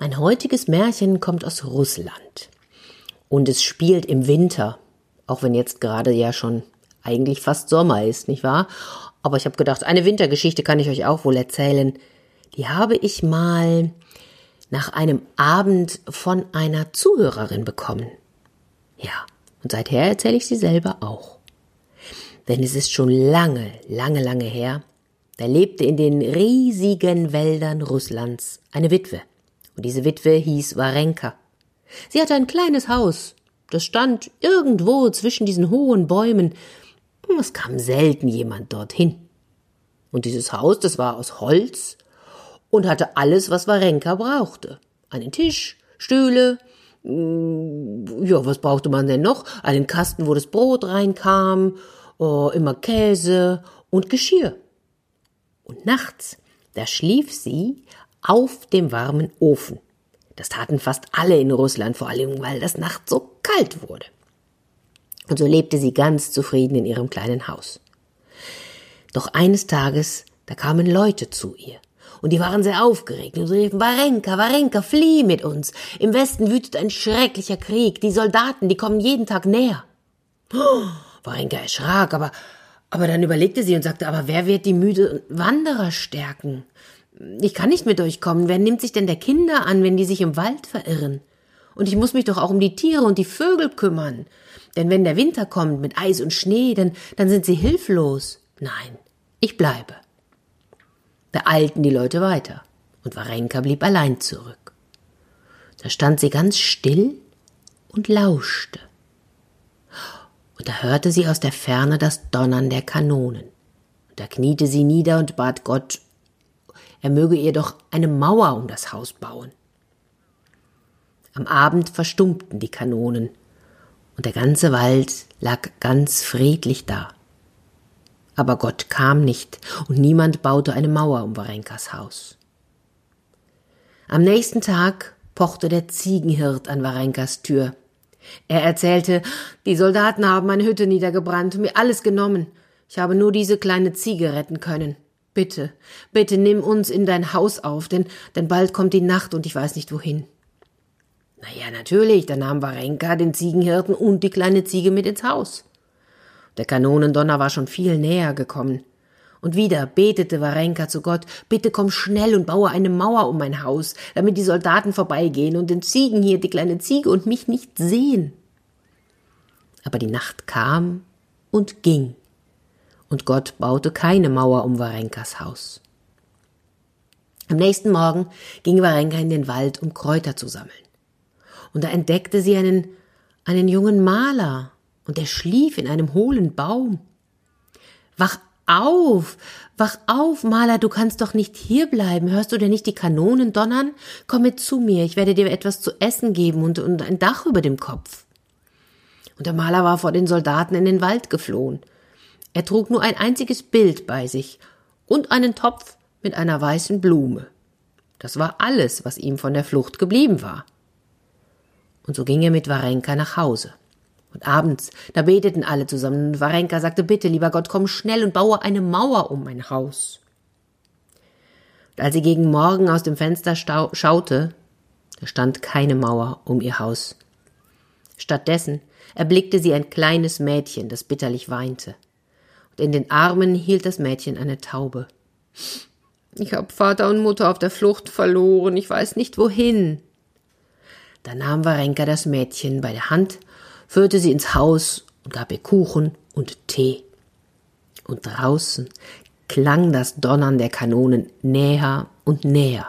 Mein heutiges Märchen kommt aus Russland. Und es spielt im Winter, auch wenn jetzt gerade ja schon eigentlich fast Sommer ist, nicht wahr? Aber ich habe gedacht, eine Wintergeschichte kann ich euch auch wohl erzählen. Die habe ich mal nach einem Abend von einer Zuhörerin bekommen. Ja, und seither erzähle ich sie selber auch. Denn es ist schon lange, lange, lange her, da lebte in den riesigen Wäldern Russlands eine Witwe. Und diese Witwe hieß Warenka. Sie hatte ein kleines Haus, das stand irgendwo zwischen diesen hohen Bäumen. Es kam selten jemand dorthin. Und dieses Haus, das war aus Holz und hatte alles, was Warenka brauchte. Einen Tisch, Stühle, mm, ja, was brauchte man denn noch? Einen Kasten, wo das Brot reinkam, oh, immer Käse und Geschirr. Und nachts, da schlief sie auf dem warmen Ofen. Das taten fast alle in Russland, vor allem weil das Nacht so kalt wurde. Und so lebte sie ganz zufrieden in ihrem kleinen Haus. Doch eines Tages, da kamen Leute zu ihr. Und die waren sehr aufgeregt und sie riefen, Warenka, Warenka, flieh mit uns. Im Westen wütet ein schrecklicher Krieg. Die Soldaten, die kommen jeden Tag näher. Oh, Warenka erschrak, aber, aber dann überlegte sie und sagte, aber wer wird die müde Wanderer stärken? Ich kann nicht mit euch kommen. Wer nimmt sich denn der Kinder an, wenn die sich im Wald verirren? Und ich muss mich doch auch um die Tiere und die Vögel kümmern. Denn wenn der Winter kommt mit Eis und Schnee, dann, dann sind sie hilflos. Nein, ich bleibe. Da eilten die Leute weiter, und Warenka blieb allein zurück. Da stand sie ganz still und lauschte. Und da hörte sie aus der Ferne das Donnern der Kanonen. Und da kniete sie nieder und bat Gott er möge ihr doch eine Mauer um das Haus bauen. Am Abend verstummten die Kanonen, und der ganze Wald lag ganz friedlich da. Aber Gott kam nicht, und niemand baute eine Mauer um Warenkas Haus. Am nächsten Tag pochte der Ziegenhirt an Warenkas Tür. Er erzählte, die Soldaten haben meine Hütte niedergebrannt und mir alles genommen. Ich habe nur diese kleine Ziege retten können. Bitte, bitte nimm uns in dein Haus auf, denn, denn bald kommt die Nacht und ich weiß nicht wohin. Na ja, natürlich, da nahm Warenka den Ziegenhirten und die kleine Ziege mit ins Haus. Der Kanonendonner war schon viel näher gekommen. Und wieder betete Warenka zu Gott, bitte komm schnell und baue eine Mauer um mein Haus, damit die Soldaten vorbeigehen und den Ziegen hier, die kleine Ziege und mich nicht sehen. Aber die Nacht kam und ging und Gott baute keine Mauer um Warenkas Haus. Am nächsten Morgen ging Warenka in den Wald, um Kräuter zu sammeln. Und da entdeckte sie einen, einen jungen Maler, und der schlief in einem hohlen Baum. Wach auf, wach auf, Maler, du kannst doch nicht hierbleiben. Hörst du denn nicht die Kanonen donnern? Komm mit zu mir, ich werde dir etwas zu essen geben und, und ein Dach über dem Kopf. Und der Maler war vor den Soldaten in den Wald geflohen. Er trug nur ein einziges Bild bei sich und einen Topf mit einer weißen Blume. Das war alles, was ihm von der Flucht geblieben war. Und so ging er mit Warenka nach Hause. Und abends, da beteten alle zusammen, und Warenka sagte, bitte, lieber Gott, komm schnell und baue eine Mauer um mein Haus. Und als sie gegen Morgen aus dem Fenster schaute, da stand keine Mauer um ihr Haus. Stattdessen erblickte sie ein kleines Mädchen, das bitterlich weinte in den Armen hielt das Mädchen eine Taube. Ich habe Vater und Mutter auf der Flucht verloren, ich weiß nicht wohin. Da nahm Warenka das Mädchen bei der Hand, führte sie ins Haus und gab ihr Kuchen und Tee. Und draußen klang das Donnern der Kanonen näher und näher.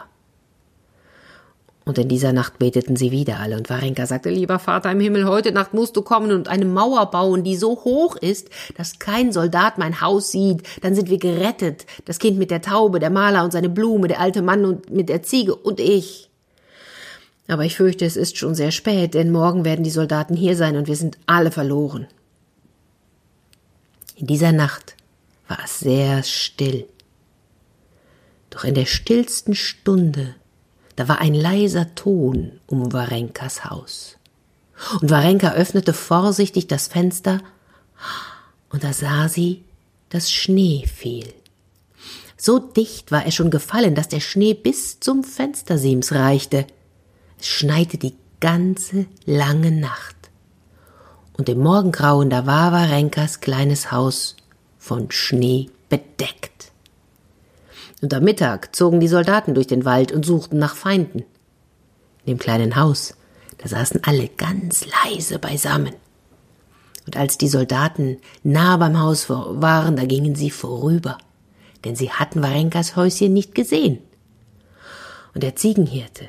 Und in dieser Nacht beteten sie wieder alle, und Warenka sagte, lieber Vater im Himmel, heute Nacht musst du kommen und eine Mauer bauen, die so hoch ist, dass kein Soldat mein Haus sieht, dann sind wir gerettet, das Kind mit der Taube, der Maler und seine Blume, der alte Mann und mit der Ziege und ich. Aber ich fürchte, es ist schon sehr spät, denn morgen werden die Soldaten hier sein und wir sind alle verloren. In dieser Nacht war es sehr still. Doch in der stillsten Stunde da war ein leiser Ton um Warenkas Haus. Und Warenka öffnete vorsichtig das Fenster, und da sah sie, dass Schnee fiel. So dicht war er schon gefallen, dass der Schnee bis zum Fenstersims reichte. Es schneite die ganze lange Nacht. Und im Morgengrauen, da war Warenkas kleines Haus von Schnee bedeckt. Und am Mittag zogen die Soldaten durch den Wald und suchten nach Feinden. In dem kleinen Haus, da saßen alle ganz leise beisammen. Und als die Soldaten nah beim Haus waren, da gingen sie vorüber, denn sie hatten Warenkas Häuschen nicht gesehen. Und der Ziegenhirte,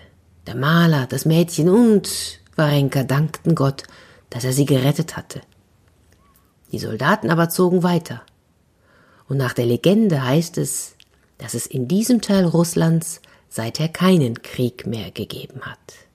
der Maler, das Mädchen und Warenka dankten Gott, dass er sie gerettet hatte. Die Soldaten aber zogen weiter. Und nach der Legende heißt es, dass es in diesem Teil Russlands seither keinen Krieg mehr gegeben hat.